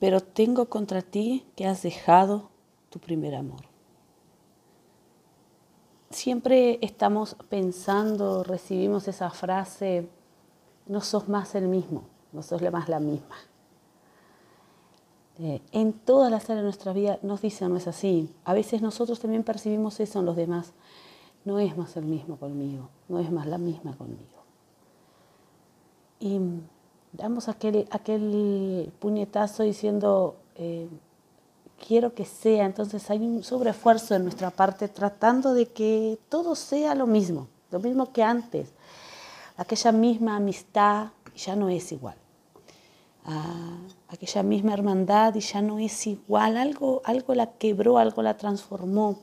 pero tengo contra ti que has dejado tu primer amor. Siempre estamos pensando, recibimos esa frase, no sos más el mismo, no sos más la misma. Eh, en todas las áreas de nuestra vida nos dicen, no es así. A veces nosotros también percibimos eso en los demás. No es más el mismo conmigo, no es más la misma conmigo. Y damos aquel, aquel puñetazo diciendo, eh, quiero que sea, entonces hay un sobreesfuerzo en nuestra parte tratando de que todo sea lo mismo, lo mismo que antes. Aquella misma amistad ya no es igual aquella misma hermandad ya no es igual, algo, algo la quebró, algo la transformó.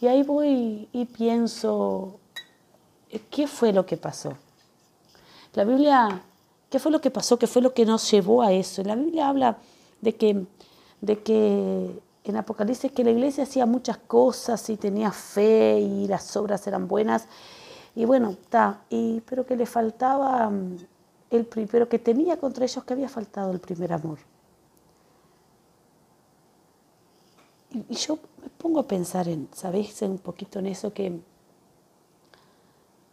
Y ahí voy y pienso, ¿qué fue lo que pasó? La Biblia, ¿qué fue lo que pasó? ¿Qué fue lo que nos llevó a eso? La Biblia habla de que, de que en Apocalipsis que la iglesia hacía muchas cosas y tenía fe y las obras eran buenas. Y bueno, está, pero que le faltaba el primero que tenía contra ellos que había faltado el primer amor. Y, yo me pongo a pensar en, ¿sabéis? Un poquito en eso que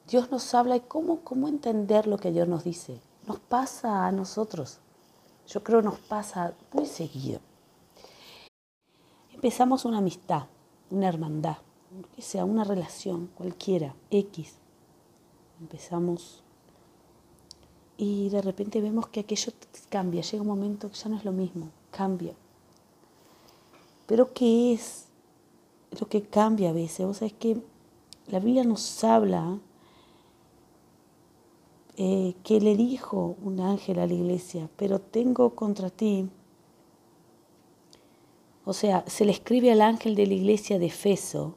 Dios nos habla y cómo, cómo entender lo que Dios nos dice. Nos pasa a nosotros. Yo creo nos pasa muy seguido. Empezamos una amistad, una hermandad, que sea una relación cualquiera, X. Empezamos y de repente vemos que aquello cambia, llega un momento que ya no es lo mismo, cambia. Pero ¿qué es lo que cambia a veces? O sea, es que la Biblia nos habla eh, que le dijo un ángel a la iglesia, pero tengo contra ti. O sea, se le escribe al ángel de la iglesia de Efeso,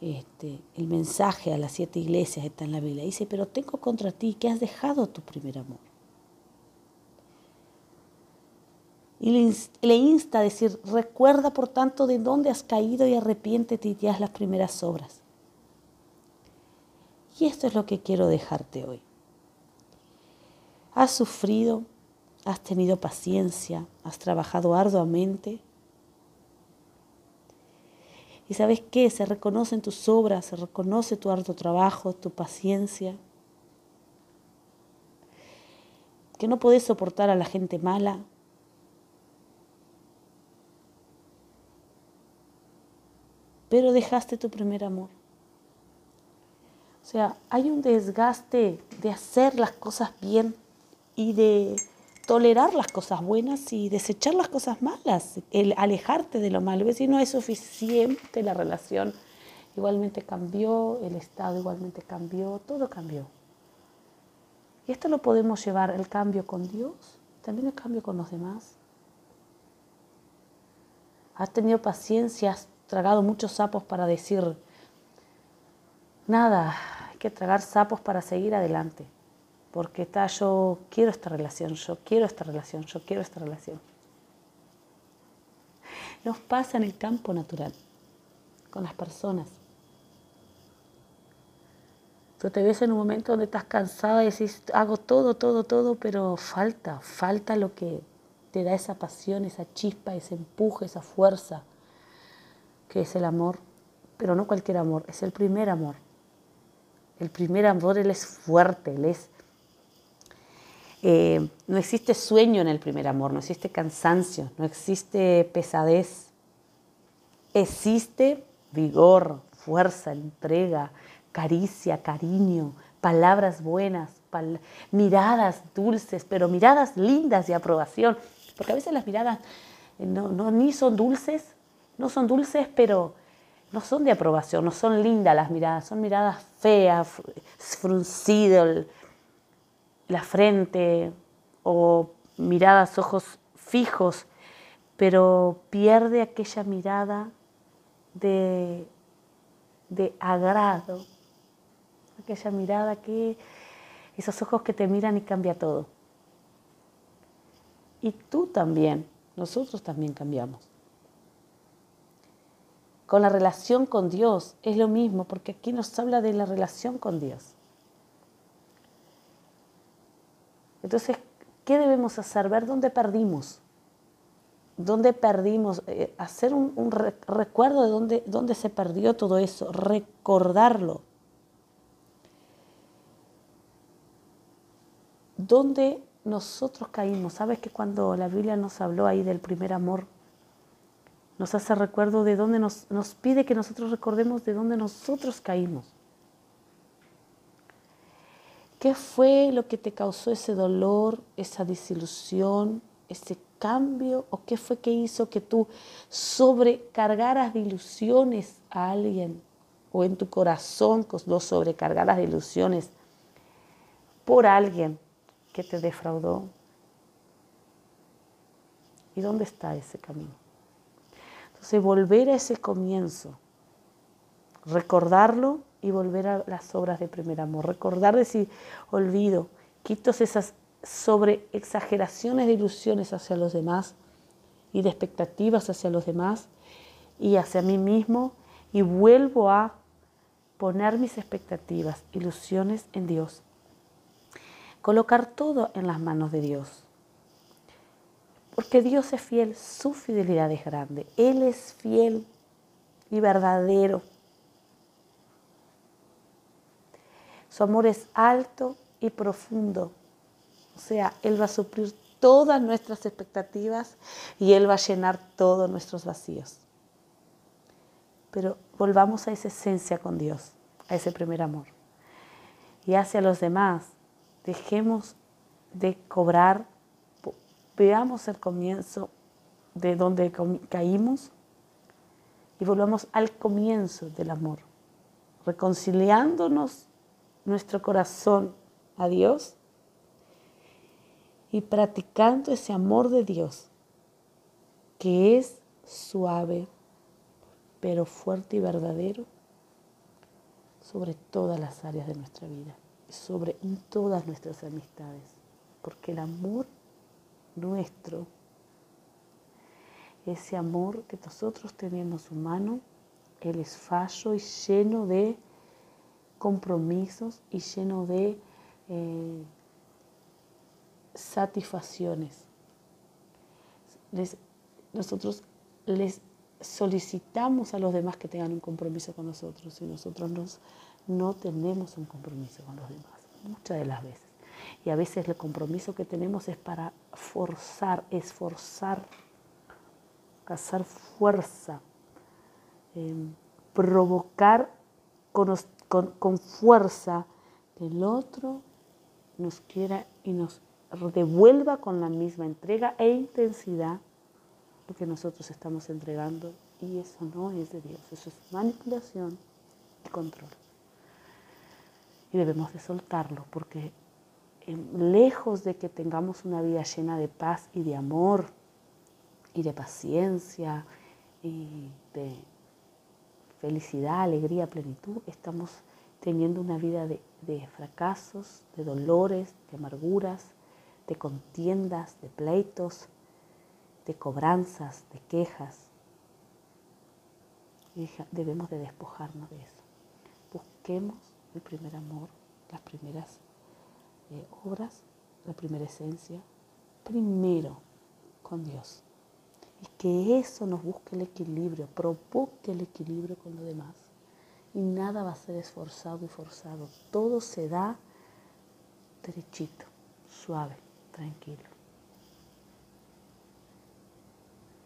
este, el mensaje a las siete iglesias está en la Biblia. Dice, pero tengo contra ti que has dejado tu primer amor. Y le, insta a decir, recuerda por tanto de dónde has caído y arrepiéntete y haz las primeras obras. Y esto es lo que quiero dejarte hoy. Has sufrido, has tenido paciencia, has trabajado arduamente y sabes qué, se reconocen tus obras, se reconoce tu arduo trabajo, tu paciencia. Que no podés soportar a la gente mala. Pero dejaste tu primer amor. O sea, hay un desgaste de hacer las cosas bien y de tolerar las cosas buenas y desechar las cosas malas, el alejarte de lo malo. Si no es suficiente la relación, igualmente cambió, el estado igualmente cambió, todo cambió. Y esto lo podemos llevar, el cambio con Dios, también el cambio con los demás. Has tenido paciencia, has tragado muchos sapos para decir, nada, hay que tragar sapos para seguir adelante porque está, yo quiero esta relación, yo quiero esta relación, yo quiero esta relación. Nos pasa en el campo natural, con las personas. Tú te ves en un momento donde estás cansada y decís, hago todo, todo, todo, pero falta, falta lo que te da esa pasión, esa chispa, ese empuje, esa fuerza, que es el amor, pero no cualquier amor, es el primer amor. El primer amor, él es fuerte, él es eh, no existe sueño en el primer amor, no existe cansancio, no existe pesadez. Existe vigor, fuerza, entrega, caricia, cariño, palabras buenas, miradas dulces, pero miradas lindas de aprobación. Porque a veces las miradas eh, no, ni son dulces, no son dulces, pero no son de aprobación, no son lindas las miradas, son miradas feas, fruncidas, la frente o miradas, ojos fijos, pero pierde aquella mirada de, de agrado, aquella mirada que, esos ojos que te miran y cambia todo. Y tú también, nosotros también cambiamos. Con la relación con Dios es lo mismo, porque aquí nos habla de la relación con Dios. Entonces, ¿Qué debemos hacer? Ver dónde perdimos. ¿Dónde perdimos? Eh, hacer un, recuerdo de dónde, dónde se perdió todo eso. Recordarlo. ¿Dónde nosotros caímos? ¿Sabes que cuando la Biblia nos habló ahí del primer amor, nos hace recuerdo de dónde nos, nos pide que nosotros recordemos de dónde nosotros caímos? ¿Qué fue lo que te causó ese dolor, esa desilusión, ese cambio? ¿O qué fue que hizo que tú sobrecargaras de ilusiones a alguien? ¿O en tu corazón lo sobrecargaras de ilusiones por alguien que te defraudó? ¿Y dónde está ese camino? Entonces, volver a ese comienzo, recordarlo y volver a las obras de primer amor. Recordar decir, olvido, quito esas sobre exageraciones de ilusiones hacia los demás y de expectativas hacia los demás y hacia mí mismo y vuelvo a poner mis expectativas, ilusiones en Dios. Colocar todo en las manos de Dios. Porque Dios es fiel, su fidelidad es grande. Él es fiel y verdadero. Su amor es alto y profundo. O sea, Él va a suplir todas nuestras expectativas y Él va a llenar todos nuestros vacíos. Pero volvamos a esa esencia con Dios, a ese primer amor. Y hacia los demás, dejemos de cobrar, veamos el comienzo de donde caímos y volvamos al comienzo del amor, reconciliándonos nuestro corazón a Dios y practicando ese amor de Dios que es suave pero fuerte y verdadero sobre todas las áreas de nuestra vida, sobre todas nuestras amistades, porque el amor nuestro, ese amor que nosotros tenemos humano, Él es fallo y lleno de compromisos y lleno de eh, satisfacciones. nosotros les solicitamos a los demás que tengan un compromiso con nosotros y nosotros nos, no tenemos un compromiso con los demás, muchas de las veces. Y a veces el compromiso que tenemos es para forzar, esforzar, hacer fuerza, eh, provocar con, con, fuerza que el otro nos quiera y nos devuelva con la misma entrega e intensidad lo que nosotros estamos entregando y eso no es de Dios, eso es manipulación y control. Y debemos de soltarlo porque lejos de que tengamos una vida llena de paz y de amor y de paciencia y de felicidad, alegría, plenitud, estamos teniendo una vida de, fracasos, de dolores, de amarguras, de contiendas, de pleitos, de cobranzas, de quejas. Debemos de despojarnos de eso. Busquemos el primer amor, las primeras eh, obras, la primera esencia, primero con Dios que eso nos busque el equilibrio, provoque el equilibrio con lo demás. Y nada va a ser esforzado y forzado, todo se da derechito, suave, tranquilo.